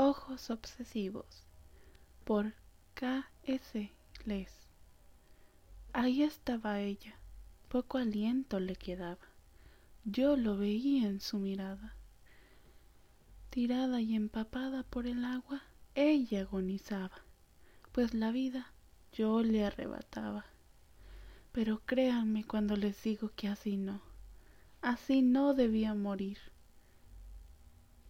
Ojos obsesivos por K. Les. Ahí estaba ella, poco aliento le quedaba. Yo lo veía en su mirada. Tirada y empapada por el agua, ella agonizaba, pues la vida yo le arrebataba. Pero créanme cuando les digo que así no, así no debía morir.